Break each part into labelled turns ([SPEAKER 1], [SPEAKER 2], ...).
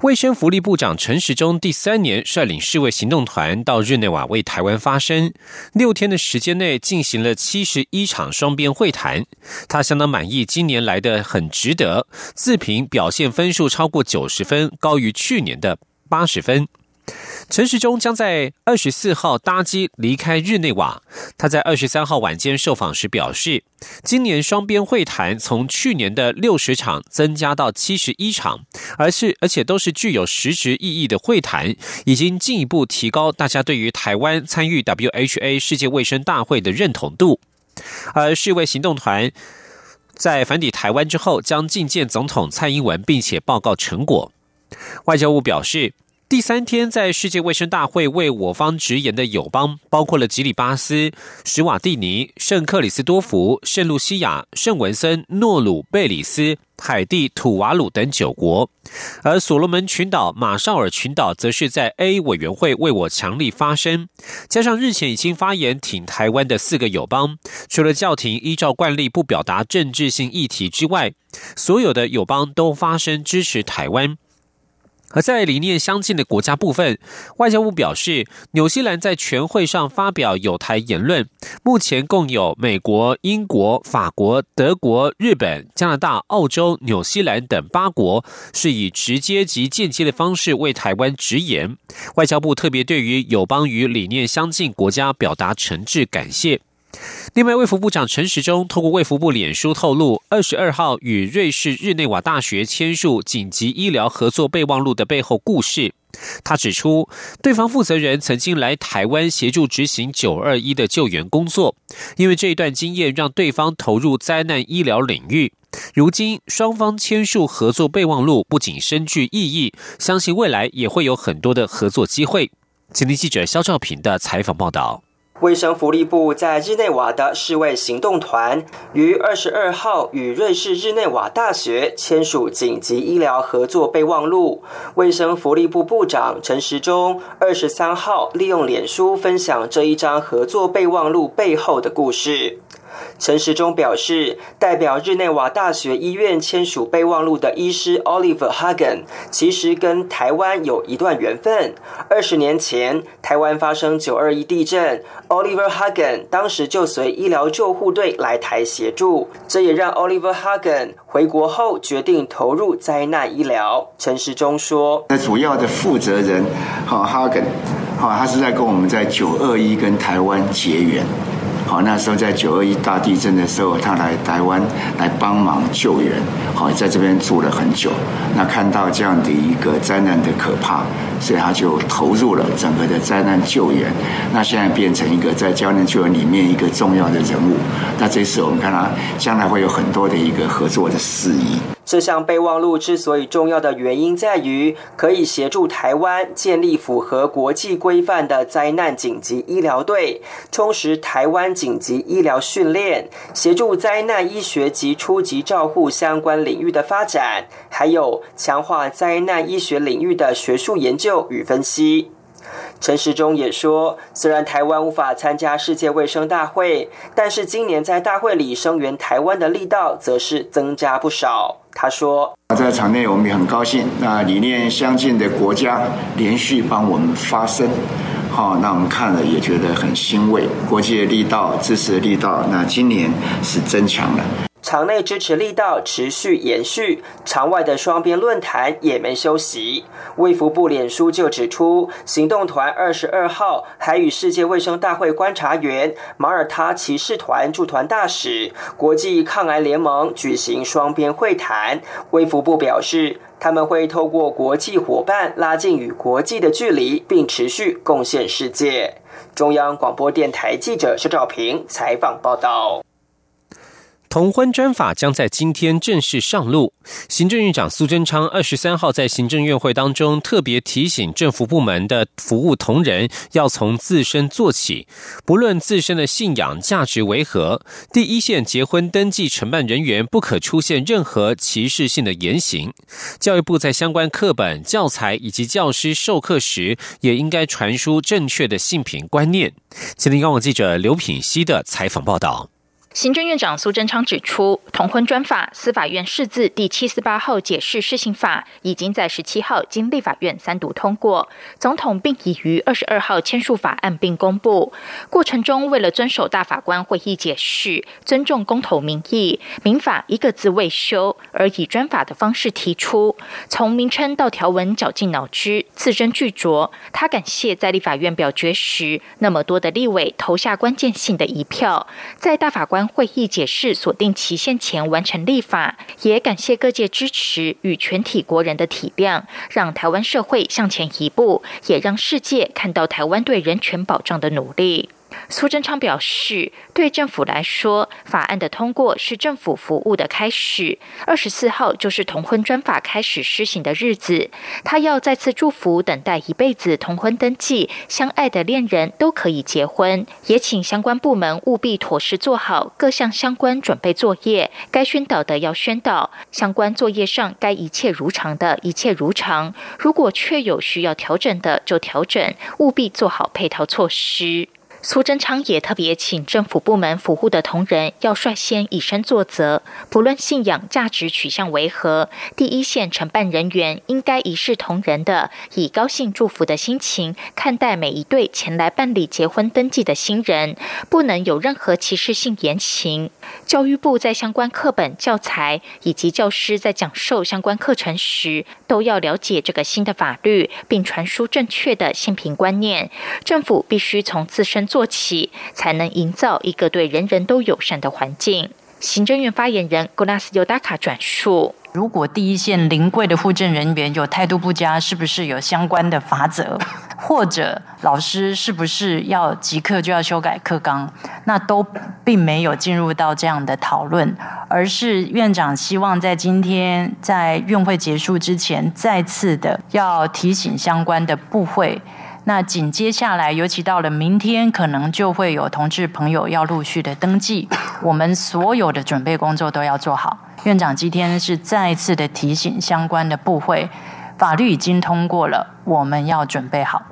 [SPEAKER 1] 卫生福利部长陈时中第三年率领世卫行动团到日内瓦为台湾发声，六天的时间内进行了七十一场双边会谈。他相当满意今年来的很值得，自评表现分数超过九十分，高于去年的八十分。陈时中将在二十四号搭机离开日内瓦。他在二十三号晚间受访时表示，今年双边会谈从去年的六十场增加到七十一场，而是而且都是具有实质意义的会谈，已经进一步提高大家对于台湾参与 WHA 世界卫生大会的认同度。而世卫行动团在返抵台湾之后，将觐见总统蔡英文，并且报告成果。外交部表示。第三天，在世界卫生大会为我方直言的友邦，包括了吉里巴斯、史瓦蒂尼、圣克里斯多福、圣露西亚、圣文森、诺鲁、贝里斯、海地、土瓦鲁等九国，而所罗门群岛、马绍尔群岛则是在 A 委员会为我强力发声。加上日前已经发言挺台湾的四个友邦，除了教廷依照惯例不表达政治性议题之外，所有的友邦都发声支持台湾。而在理念相近的国家部分，外交部表示，纽西兰在全会上发表有台言论。目前共有美国、英国、法国、德国、日本、加拿大、澳洲、纽西兰等八国是以直接及间接的方式为台湾直言。外交部特别对于友邦与理念相近国家表达诚挚感谢。另外，卫福部长陈时中透过卫福部脸书透露，二十二号与瑞士日内瓦大学签署紧急医疗合作备忘录的背后故事。他指出，对方负责人曾经来台湾协助执行九二一的救援工作，因为这一段经验让对方投入灾难医疗领域。如今双方签署合作备忘录，不仅深具意义，相信未来也会有很多的合作机会。请听记者肖兆平的采访报道。
[SPEAKER 2] 卫生福利部在日内瓦的世卫行动团于二十二号与瑞士日内瓦大学签署紧急医疗合作备忘录。卫生福利部部长陈时中二十三号利用脸书分享这一张合作备忘录背后的故事。陈时中表示，代表日内瓦大学医院签署备忘录的医师 Oliver Hagen，其实跟台湾有一段缘分。二十年前，台湾发生九二一地震，Oliver Hagen 当时就随医疗救护队来台协助，这也让 Oliver Hagen 回国后决定投入灾难医疗。陈时中说：“那主要的负责人，好 Hagen，好，他是在跟我们在九二一跟台湾结缘。”好，那时候在九二一大地震的时候，他来台湾来帮忙救援，好，在这边住了很久。那看到这样的一个灾难的可怕，所以他就投入了整个的灾难救援。那现在变成一个在灾难救援里面一个重要的人物。那这次我们看他将来会有很多的一个合作的事宜。这项备忘录之所以重要的原因在于，可以协助台湾建立符合国际规范的灾难紧急医疗队，充实台湾紧急医疗训练，协助灾难医学及初级照护相关领域的发展，还有强化灾难医学领域的学术研究与分析。陈时中也说，虽然台湾无法参加世界卫生大会，但是今年在大会里声援台湾的力道则是增加不少。他说：“在场内我们也很高兴，那理念相近的国家连续帮我们发声，好，那我们看了也觉得很欣慰。国际的力道、支持的力道，那今年是增强了。”场内支持力道持续延续，场外的双边论坛也没休息。卫福部脸书就指出，行动团二十二号还与世界卫生大会观察员、马耳他骑士团驻团大使、国际抗癌联盟举行双边会谈。卫福部表示，他们会透过国际伙伴拉近与国际的距离，并持续贡献世界。中央广播电台记者施兆平采访报道。
[SPEAKER 1] 同婚专法将在今天正式上路。行政院长苏贞昌二十三号在行政院会当中特别提醒政府部门的服务同仁，要从自身做起，不论自身的信仰价值为何，第一线结婚登记承办人员不可出现任何歧视性的言行。教育部在相关课本、教材以及教师授课时，也应该传输正确的性平观念。吉林网记者刘品熙的采访报道。
[SPEAKER 3] 行政院长苏贞昌指出，同婚专法司法院释字第七四八号解释施行法已经在十七号经立法院三读通过，总统并已于二十二号签署法案并公布。过程中，为了遵守大法官会议解释，尊重公投民意，民法一个字未修，而以专法的方式提出，从名称到条文绞尽脑汁，字斟句酌。他感谢在立法院表决时那么多的立委投下关键性的一票，在大法官。会议解释锁定期限前完成立法，也感谢各界支持与全体国人的体谅，让台湾社会向前一步，也让世界看到台湾对人权保障的努力。苏贞昌表示，对政府来说，法案的通过是政府服务的开始。二十四号就是同婚专法开始施行的日子，他要再次祝福等待一辈子同婚登记、相爱的恋人都可以结婚，也请相关部门务必妥实做好各项相关准备作业，该宣导的要宣导，相关作业上该一切如常的一切如常。如果确有需要调整的，就调整，务必做好配套措施。苏贞昌也特别请政府部门服务的同仁要率先以身作则，不论信仰价值取向为何，第一线承办人员应该一视同仁的，以高兴祝福的心情看待每一对前来办理结婚登记的新人，不能有任何歧视性言行。教育部在相关课本、教材以及教师在讲授相关课程时，都要了解这个新的法律，并传输正确的性平观念。政府必须从自身。做起，才能营造一个对人人都友善的环境。行政院发言人古拉斯尤达卡转述：
[SPEAKER 4] 如果第一线临柜的护证人员有态度不佳，是不是有相关的法则？或者老师是不是要即刻就要修改课纲？那都并没有进入到这样的讨论，而是院长希望在今天在院会结束之前，再次的要提醒相关的部会。那紧接下来，尤其到了明天，可能就会有同志朋友要陆续的登记，我们所有的准备工作都要做好。院长今天是再次的提醒相关的部会，法律已经通过了，我们要准备好。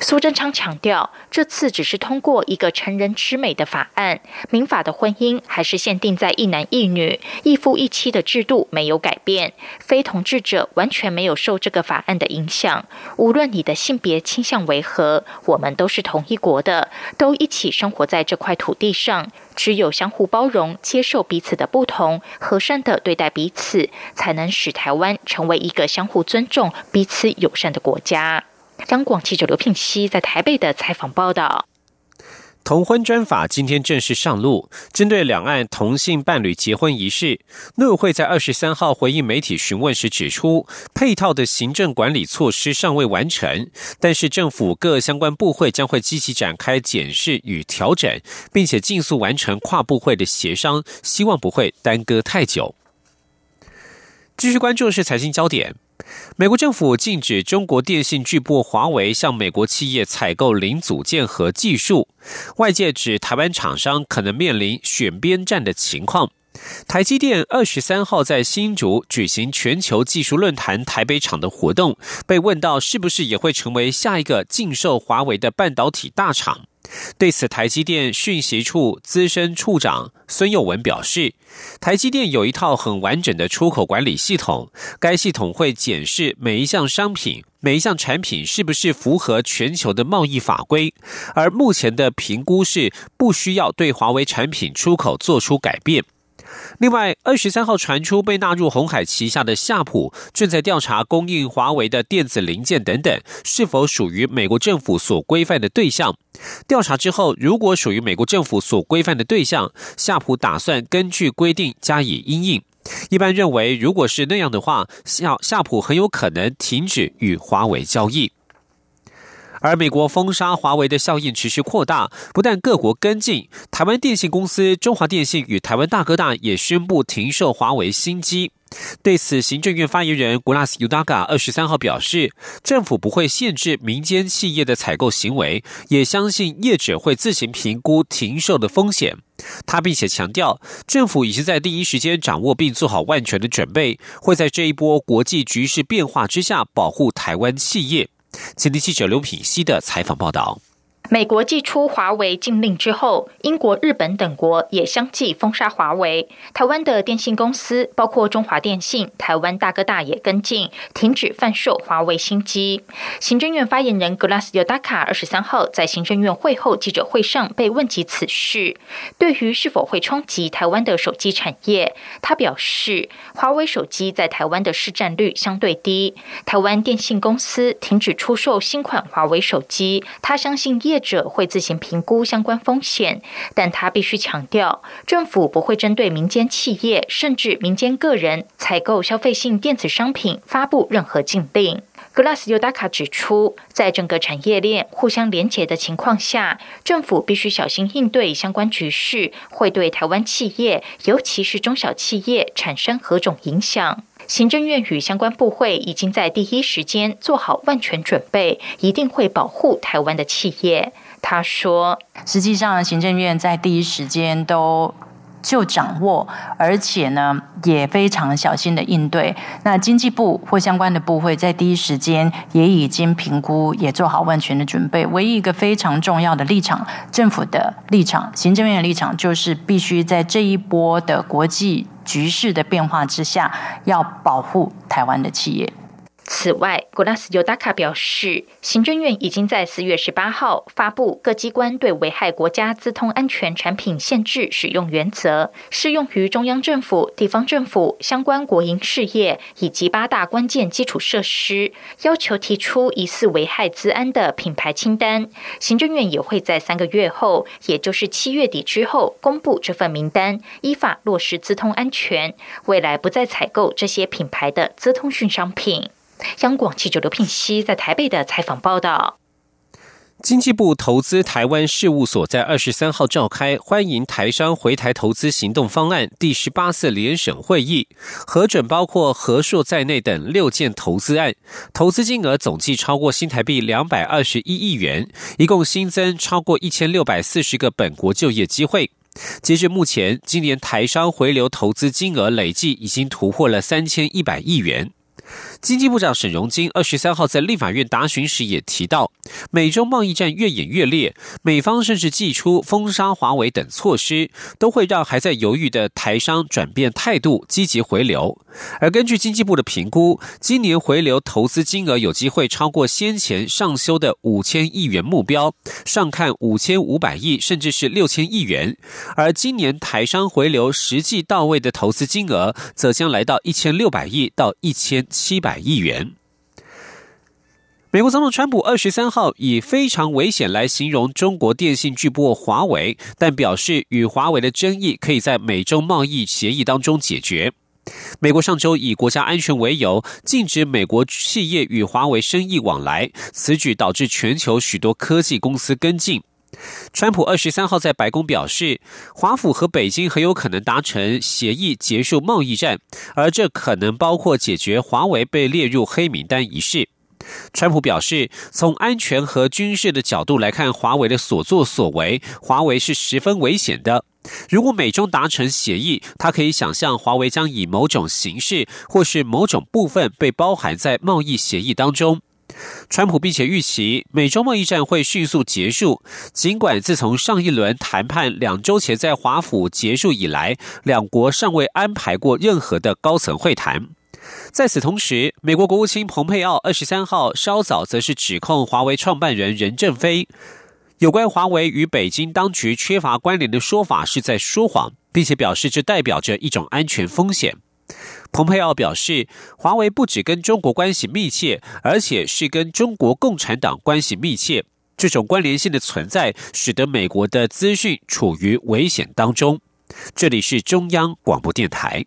[SPEAKER 3] 苏贞昌强调，这次只是通过一个成人之美的法案，民法的婚姻还是限定在一男一女、一夫一妻的制度没有改变，非同志者完全没有受这个法案的影响。无论你的性别倾向为何，我们都是同一国的，都一起生活在这块土地上。只有相互包容、接受彼此的不同，和善的对待彼此，才能使台湾成为一个相互尊重、彼此友善的国家。张广记者刘聘熙在台北的采访报道：
[SPEAKER 1] 同婚专法今天正式上路，针对两岸同性伴侣结婚仪式，陆委会在二十三号回应媒体询问时指出，配套的行政管理措施尚未完成，但是政府各相关部会将会积极展开检视与调整，并且尽速完成跨部会的协商，希望不会耽搁太久。继续关注是财经焦点。美国政府禁止中国电信巨擘华为向美国企业采购零组件和技术，外界指台湾厂商可能面临选边站的情况。台积电二十三号在新竹举行全球技术论坛台北场的活动，被问到是不是也会成为下一个禁售华为的半导体大厂。对此，台积电讯息处资深处长孙佑文表示，台积电有一套很完整的出口管理系统，该系统会检视每一项商品、每一项产品是不是符合全球的贸易法规，而目前的评估是不需要对华为产品出口做出改变。另外，二十三号传出被纳入红海旗下的夏普正在调查供应华为的电子零件等等是否属于美国政府所规范的对象。调查之后，如果属于美国政府所规范的对象，夏普打算根据规定加以应应。一般认为，如果是那样的话，夏夏普很有可能停止与华为交易。而美国封杀华为的效应持续扩大，不但各国跟进，台湾电信公司中华电信与台湾大哥大也宣布停售华为新机。对此，行政院发言人古拉斯尤达嘎二十三号表示，政府不会限制民间企业的采购行为，也相信业者会自行评估停售的风险。他并且强调，政府已经在第一时间掌握并做好万全的准备，会在这一波国际局势变化之下保护台湾企业。请听记者刘品希的采访报道。
[SPEAKER 3] 美国祭出华为禁令之后，英国、日本等国也相继封杀华为。台湾的电信公司，包括中华电信、台湾大哥大也跟进，停止贩售华为新机。行政院发言人格拉斯尤达卡二十三号在行政院会后记者会上被问及此事，对于是否会冲击台湾的手机产业，他表示，华为手机在台湾的市占率相对低，台湾电信公司停止出售新款华为手机，他相信业。业者会自行评估相关风险，但他必须强调，政府不会针对民间企业甚至民间个人采购消费性电子商品发布任何禁令。格拉斯尤达卡指出，在整个产业链互相连结的情况下，政府必须小心应对相关局势会对台湾企业，尤其是中小企业产生何种影响。行政院与相关部会已经在第一时间做好万全准备，一定会保护台湾的企业。他说：“
[SPEAKER 4] 实际上，行政院在第一时间都。”就掌握，而且呢也非常小心的应对。那经济部或相关的部会在第一时间也已经评估，也做好万全的准备。唯一一个非常重要的立场，政府的立场、行政院的立场，就是必须在这一波的国际局势的变化之下，要保护台湾的企业。
[SPEAKER 3] 此外，古拉斯尤达卡表示，行政院已经在四月十八号发布各机关对危害国家资通安全产品限制使用原则，适用于中央政府、地方政府相关国营事业以及八大关键基础设施，要求提出疑似危害资安的品牌清单。行政院也会在三个月后，也就是七月底之后公布这份名单，依法落实资通安全，未来不再采购这些品牌的资通讯商品。央广记者刘聘熙在台北的采访报道：
[SPEAKER 1] 经济部投资台湾事务所在二十三号召开欢迎台商回台投资行动方案第十八次联审会议，核准包括和硕在内等六件投资案，投资金额总计超过新台币两百二十一亿元，一共新增超过一千六百四十个本国就业机会。截至目前，今年台商回流投资金额累计已经突破了三千一百亿元。经济部长沈荣金二十三号在立法院答询时也提到，美中贸易战越演越烈，美方甚至祭出封杀华为等措施，都会让还在犹豫的台商转变态度，积极回流。而根据经济部的评估，今年回流投资金额有机会超过先前上修的五千亿元目标，上看五千五百亿，甚至是六千亿元。而今年台商回流实际到位的投资金额，则将来到一千六百亿到一千七百亿元。美国总统川普二十三号以非常危险来形容中国电信巨擘华为，但表示与华为的争议可以在美中贸易协议当中解决。美国上周以国家安全为由，禁止美国企业与华为生意往来，此举导致全球许多科技公司跟进。川普二十三号在白宫表示，华府和北京很有可能达成协议，结束贸易战，而这可能包括解决华为被列入黑名单一事。川普表示，从安全和军事的角度来看，华为的所作所为，华为是十分危险的。如果美中达成协议，他可以想象华为将以某种形式或是某种部分被包含在贸易协议当中。川普并且预期美中贸易战会迅速结束，尽管自从上一轮谈判两周前在华府结束以来，两国尚未安排过任何的高层会谈。在此同时，美国国务卿蓬佩奥二十三号稍早则是指控华为创办人任正非。有关华为与北京当局缺乏关联的说法是在说谎，并且表示这代表着一种安全风险。蓬佩奥表示，华为不只跟中国关系密切，而且是跟中国共产党关系密切。这种关联性的存在，使得美国的资讯处于危险当中。这里是中央广播电台。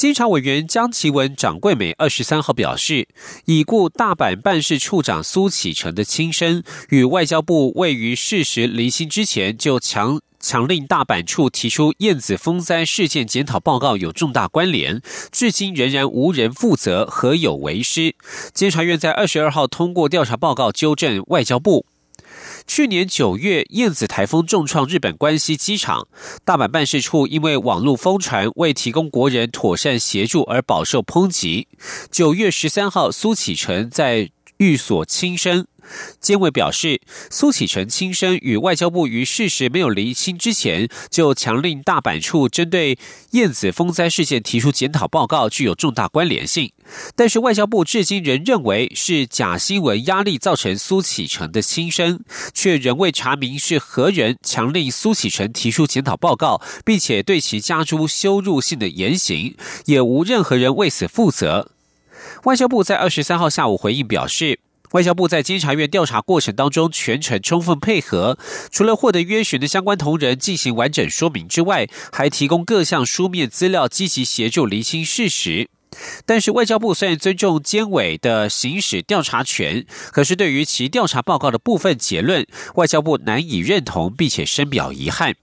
[SPEAKER 1] 监察委员江其文、掌柜美二十三号表示，已故大阪办事处长苏启成的亲生与外交部未于事实离心之前，就强强令大阪处提出燕子风灾事件检讨报告有重大关联，至今仍然无人负责，何有为师？监察院在二十二号通过调查报告，纠正外交部。去年九月，燕子台风重创日本关西机场，大阪办事处因为网络疯传未提供国人妥善协助而饱受抨击。九月十三号，苏启成在寓所轻生。监委表示，苏启成亲生与外交部于事实没有厘清之前，就强令大阪处针对燕子风灾事件提出检讨报告，具有重大关联性。但是外交部至今仍认为是假新闻压力造成苏启成的轻生，却仍未查明是何人强令苏启成提出检讨报告，并且对其加诸羞辱性的言行，也无任何人为此负责。外交部在二十三号下午回应表示。外交部在监察院调查过程当中全程充分配合，除了获得约询的相关同仁进行完整说明之外，还提供各项书面资料，积极协助厘清事实。但是，外交部虽然尊重监委的行使调查权，可是对于其调查报告的部分结论，外交部难以认同，并且深表遗憾。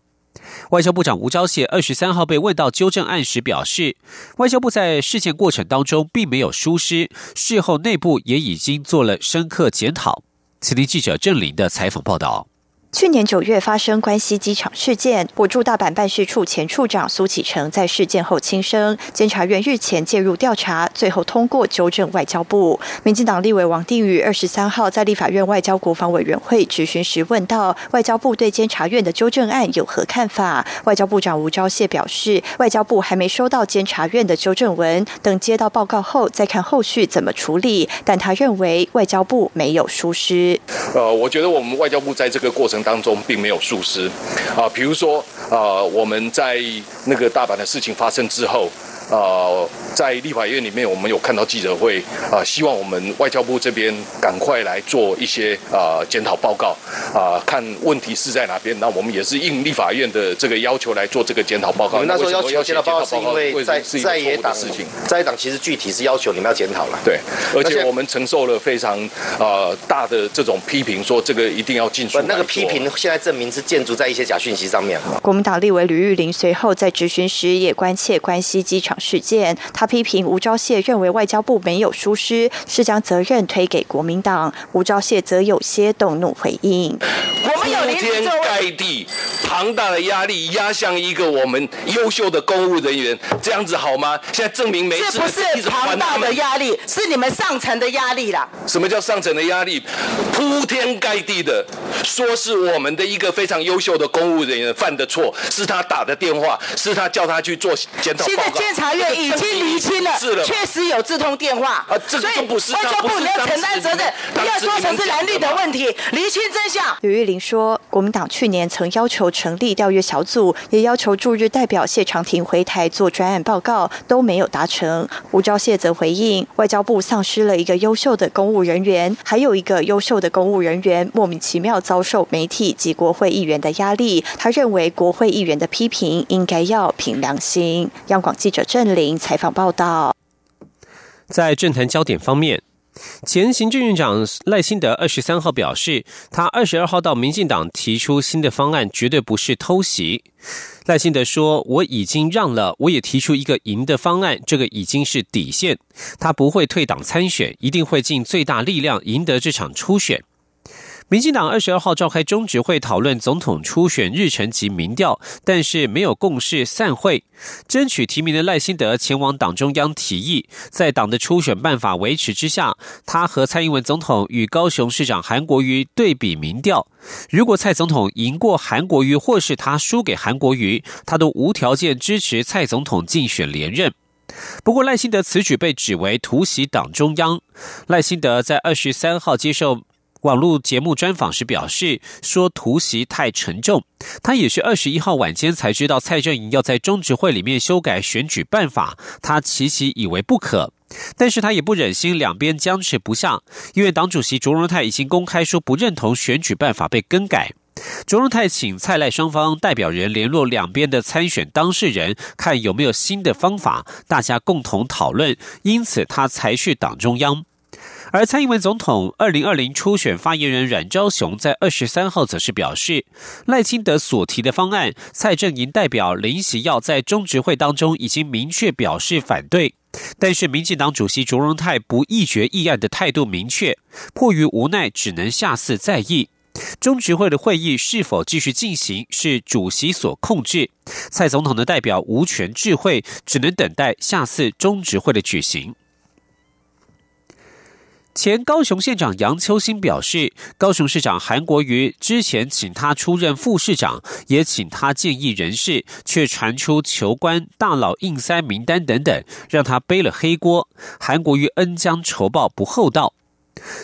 [SPEAKER 1] 外交部长吴钊燮二十三号被问到纠正案时表示，外交部在事件过程当中并没有疏失，事后内部也已经做了深刻检讨。此听记者郑林的采访报道。
[SPEAKER 5] 去年九月发生关西机场事件，我驻大阪办事处前处长苏启成在事件后轻生。监察院日前介入调查，最后通过纠正外交部。民进党立委王定宇二十三号在立法院外交国防委员会质询时问到，外交部对监察院的纠正案有何看法？外交部长吴钊燮表示，外交部还没收到监察院的纠正文，等接到报告后再看后续怎么处理。但他认为外交部没有疏失。
[SPEAKER 6] 呃，我觉得我们外交部在这个过程。当中并没有疏失，啊，比如说，啊，我们在那个大阪的事情发生之后。呃，在立法院里面，我们有看到记者会啊，希望我们外交部这边赶快来做一些啊检讨报告啊，看问题是在哪边。那我们也是应立法院的这个要求来做这个检讨报告。
[SPEAKER 7] 那时候要求检讨报告，是因为在在野党事情，在野党其实具体是要求你们要检讨了。
[SPEAKER 6] 对，而且我们承受了非常呃大的这种批评，说这个一定要尽速。
[SPEAKER 7] 那个批评现在证明是建筑在一些假讯息上面。
[SPEAKER 5] 国民党立委吕玉玲随后在质询时也关切关西机场。事件，他批评吴钊燮认为外交部没有疏失，是将责任推给国民党。吴钊燮则有些动怒回应：“
[SPEAKER 6] 我们有天盖地，庞大的压力压向一个我们优秀的公务人员，这样子好吗？现在证明没
[SPEAKER 8] 不是庞大的压力，是你们上层的压力啦。
[SPEAKER 6] 什么叫上层的压力？铺天盖地的说是我们的一个非常优秀的公务人员犯的错，是他打的电话，是他叫他去做检讨报告。
[SPEAKER 8] 察院已经厘清了，确实有自通电话，所以外交部你要承担责任，不要说成是蓝绿的问题，厘清真相。
[SPEAKER 5] 吕玉玲说，国民党去年曾要求成立调阅小组，也要求驻日代表谢长廷回台做专案报告，都没有达成。吴钊燮则回应，外交部丧失了一个优秀的公务人员，还有一个优秀的公务人员莫名其妙遭受媒体及国会议员的压力。他认为国会议员的批评应该要凭良心。央广记者。郑林采访报道，
[SPEAKER 1] 在政坛焦点方面，前行政院长赖清德二十三号表示，他二十二号到民进党提出新的方案，绝对不是偷袭。赖清德说：“我已经让了，我也提出一个赢的方案，这个已经是底线。他不会退党参选，一定会尽最大力量赢得这场初选。”民进党二十二号召开中执会讨论总统初选日程及民调，但是没有共识散会。争取提名的赖辛德前往党中央提议，在党的初选办法维持之下，他和蔡英文总统与高雄市长韩国瑜对比民调。如果蔡总统赢过韩国瑜，或是他输给韩国瑜，他都无条件支持蔡总统竞选连任。不过赖幸德此举被指为突袭党中央。赖幸德在二十三号接受。网络节目专访时表示，说突袭太沉重。他也是二十一号晚间才知道蔡正营要在中执会里面修改选举办法，他其其以为不可，但是他也不忍心两边僵持不下，因为党主席卓荣泰已经公开说不认同选举办法被更改。卓荣泰请蔡赖双方代表人联络两边的参选当事人，看有没有新的方法，大家共同讨论。因此，他才去党中央。而蔡英文总统二零二零初选发言人阮昭雄在二十三号则是表示，赖清德所提的方案，蔡正营代表林喜耀在中执会当中已经明确表示反对，但是民进党主席卓荣泰不议决议案的态度明确，迫于无奈只能下次再议。中执会的会议是否继续进行，是主席所控制，蔡总统的代表无权智慧，只能等待下次中执会的举行。前高雄县长杨秋兴表示，高雄市长韩国瑜之前请他出任副市长，也请他建议人事，却传出求官大佬硬塞名单等等，让他背了黑锅。韩国瑜恩将仇报不厚道。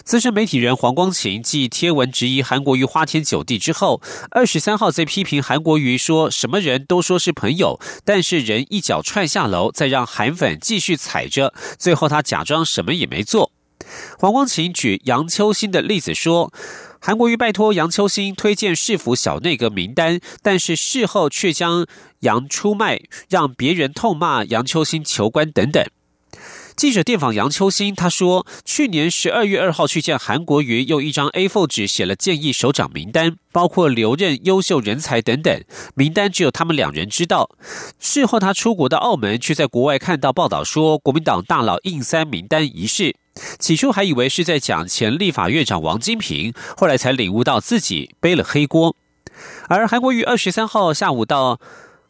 [SPEAKER 1] 资深媒体人黄光琴继贴文质疑韩国瑜花天酒地之后，二十三号在批评韩国瑜说什么人都说是朋友，但是人一脚踹下楼，再让韩粉继续踩着，最后他假装什么也没做。黄光琴举杨秋兴的例子说，韩国瑜拜托杨秋兴推荐市府小内阁名单，但是事后却将杨出卖，让别人痛骂杨秋兴求官等等。记者电访杨秋兴，他说，去年十二月二号去见韩国瑜，用一张 A4 纸写了建议首长名单，包括留任优秀人才等等，名单只有他们两人知道。事后他出国到澳门，却在国外看到报道说国民党大佬印三名单一事。起初还以为是在讲前立法院长王金平，后来才领悟到自己背了黑锅。而韩国瑜二十三号下午到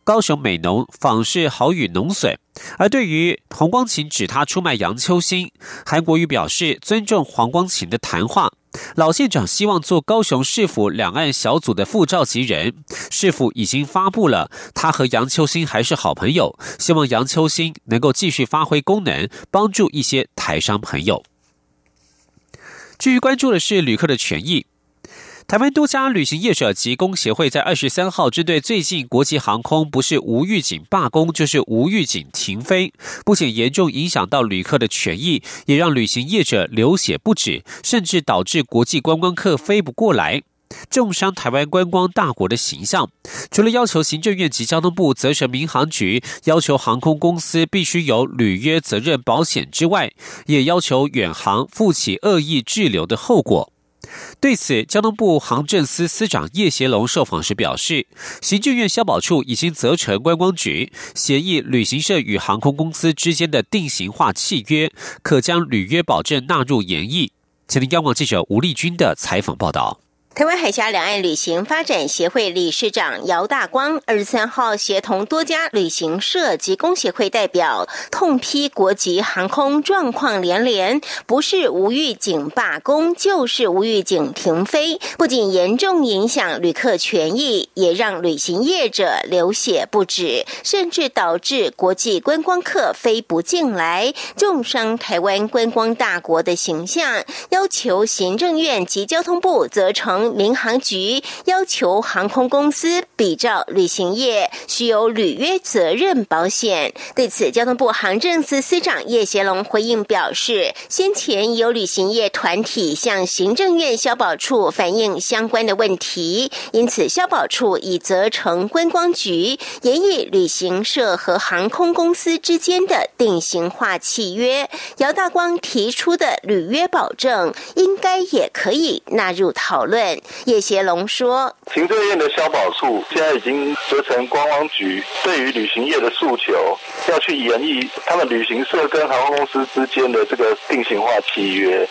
[SPEAKER 1] 高雄美浓访视好雨农损，而对于黄光琴指他出卖杨秋兴，韩国瑜表示尊重黄光琴的谈话。老县长希望做高雄市府两岸小组的副召集人，市府已经发布了，他和杨秋兴还是好朋友，希望杨秋兴能够继续发挥功能，帮助一些台商朋友。至于关注的是旅客的权益。台湾多家旅行业者及工协会在二十三号针对最近国际航空不是无预警罢工，就是无预警停飞，不仅严重影响到旅客的权益，也让旅行业者流血不止，甚至导致国际观光客飞不过来，重伤台湾观光大国的形象。除了要求行政院及交通部责成民航局要求航空公司必须有履约责任保险之外，也要求远航负起恶意滞留的后果。对此，交通部航政司司长叶协龙受访时表示，行政院消保处已经责成观光局协议旅行社与航空公司之间的定型化契约，可将履约保证纳入研议。前听央广记者吴丽君的采访报道。
[SPEAKER 9] 台湾海峡两岸旅行发展协会理事长姚大光二十三号协同多家旅行社及工协会代表痛批国际航空状况连连，不是无预警罢工，就是无预警停飞，不仅严重影响旅客权益，也让旅行业者流血不止，甚至导致国际观光客飞不进来，重伤台湾观光大国的形象。要求行政院及交通部责成。民航局要求航空公司比照旅行业需有履约责任保险。对此，交通部航政司司长叶贤龙回应表示，先前有旅行业团体向行政院消保处反映相关的问题，因此消保处已责成观光局严以旅行社和航空公司之间的定型化契约。姚大光提出的履约保证，应该也可以纳入讨论。叶协龙说：“
[SPEAKER 10] 行政院的消保处现在已经责成观光局，对于旅行业的诉求，要去研议他们旅行社跟航空公司之间的这个定型化契约。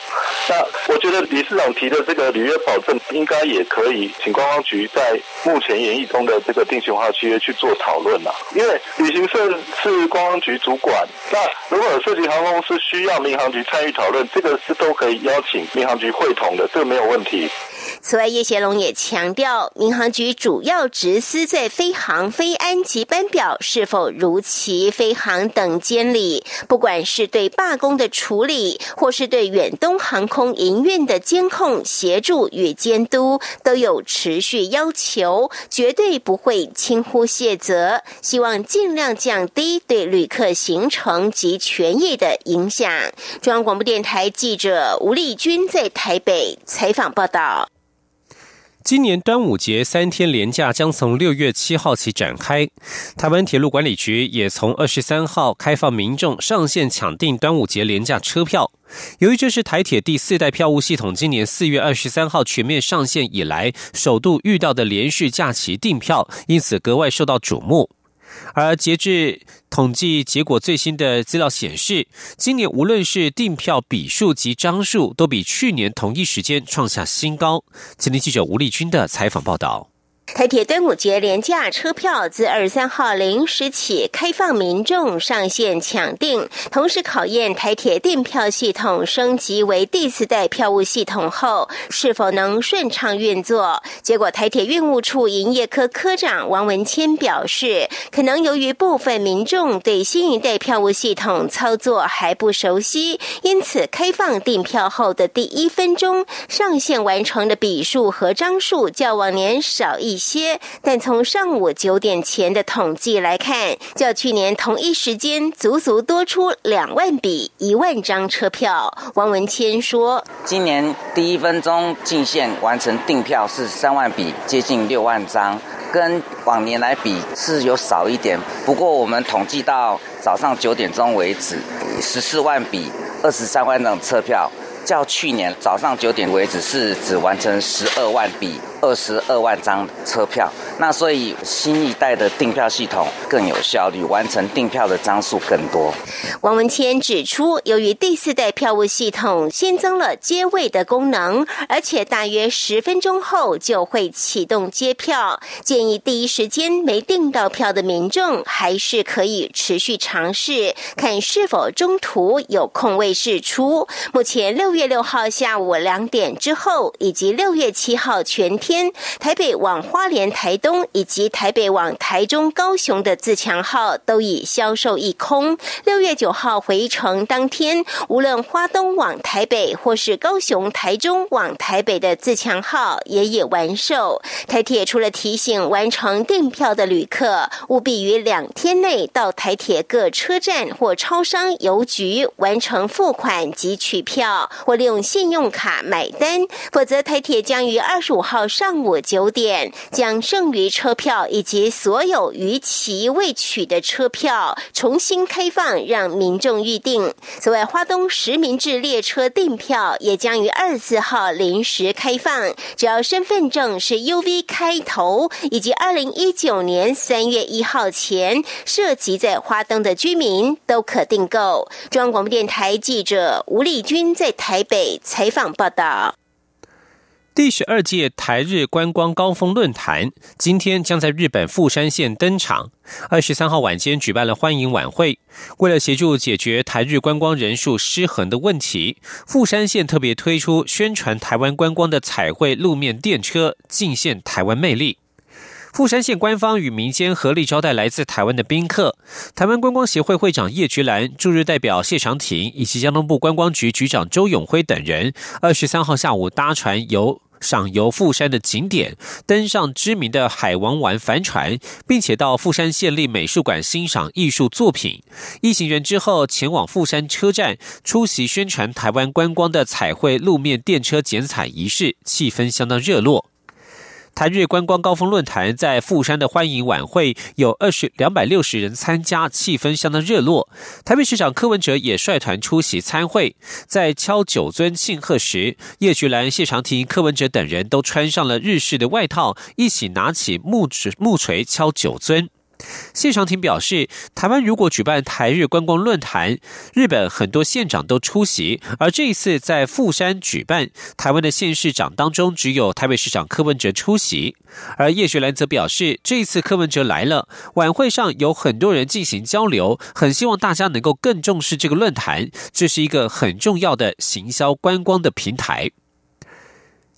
[SPEAKER 10] 那我觉得理事长提的这个履约保证，应该也可以请观光局在目前研议中的这个定型化契约去做讨论了。因为旅行社是观光局主管，那如果涉及航空公司需要民航局参与讨论，这个是都可以邀请民航局会同的，这个没有问题。”
[SPEAKER 9] 此外，叶贤龙也强调，民航局主要职司在飞航、飞安及班表是否如期飞航等监理，不管是对罢工的处理，或是对远东航空营运的监控、协助与监督，都有持续要求，绝对不会轻忽卸责。希望尽量降低对旅客行程及权益的影响。中央广播电台记者吴丽君在台北采访报道。
[SPEAKER 1] 今年端午节三天连假将从六月七号起展开，台湾铁路管理局也从二十三号开放民众上线抢订端午节连假车票。由于这是台铁第四代票务系统今年四月二十三号全面上线以来首度遇到的连续假期订票，因此格外受到瞩目。而截至统计结果最新的资料显示，今年无论是订票笔数及张数，都比去年同一时间创下新高。今天记者吴丽君的采访报道。
[SPEAKER 9] 台铁端午节廉价车票自二十三号零时起开放民众上线抢订，同时考验台铁订票系统升级为第四代票务系统后是否能顺畅运作。结果，台铁运务处营业科科长王文谦表示，可能由于部分民众对新一代票务系统操作还不熟悉，因此开放订票后的第一分钟上线完成的笔数和张数较往年少一。些，但从上午九点前的统计来看，较去年同一时间足足多出两万笔一万张车票。王文谦说：“
[SPEAKER 11] 今年第一分钟进线完成订票是三万笔，接近六万张，跟往年来比是有少一点。不过我们统计到早上九点钟为止，十四万笔二十三万张车票，较去年早上九点为止是只完成十二万笔。”二十二万张车票，那所以新一代的订票系统更有效率，完成订票的张数更多。
[SPEAKER 9] 王文谦指出，由于第四代票务系统新增了接位的功能，而且大约十分钟后就会启动接票，建议第一时间没订到票的民众还是可以持续尝试，看是否中途有空位释出。目前六月六号下午两点之后，以及六月七号全天。天台北往花莲、台东以及台北往台中、高雄的自强号都已销售一空。六月九号回程当天，无论花东往台北或是高雄、台中往台北的自强号也已完售。台铁除了提醒完成订票的旅客，务必于两天内到台铁各车站或超商、邮局完成付款及取票，或利用信用卡买单，否则台铁将于二十五号上。上午九点，将剩余车票以及所有逾期未取的车票重新开放，让民众预定。此外，花东实名制列车订票也将于二十四号临时开放，只要身份证是 UV 开头，以及二零一九年三月一号前涉及在花东的居民都可订购。中央广播电台记者吴丽君在台北采访报道。
[SPEAKER 1] 第十二届台日观光高峰论坛今天将在日本富山县登场。二十三号晚间举办了欢迎晚会。为了协助解决台日观光人数失衡的问题，富山县特别推出宣传台湾观光的彩绘路面电车，尽现台湾魅力。富山县官方与民间合力招待来自台湾的宾客。台湾观光协会会长叶菊兰、驻日代表谢长廷以及交通部观光局局长周永辉等人，二十三号下午搭船游赏游富山的景点，登上知名的海王丸帆船，并且到富山县立美术馆欣赏艺术作品。一行人之后前往富山车站出席宣传台湾观光的彩绘路面电车剪彩仪式，气氛相当热络。台日观光高峰论坛在富山的欢迎晚会有二十两百六十人参加，气氛相当热络。台北市长柯文哲也率团出席参会，在敲九尊庆贺时，叶菊兰、谢长廷、柯文哲等人都穿上了日式的外套，一起拿起木锤木锤敲九尊。谢长廷表示，台湾如果举办台日观光论坛，日本很多县长都出席，而这一次在富山举办，台湾的县市长当中只有台北市长柯文哲出席。而叶学兰则表示，这一次柯文哲来了，晚会上有很多人进行交流，很希望大家能够更重视这个论坛，这是一个很重要的行销观光的平台。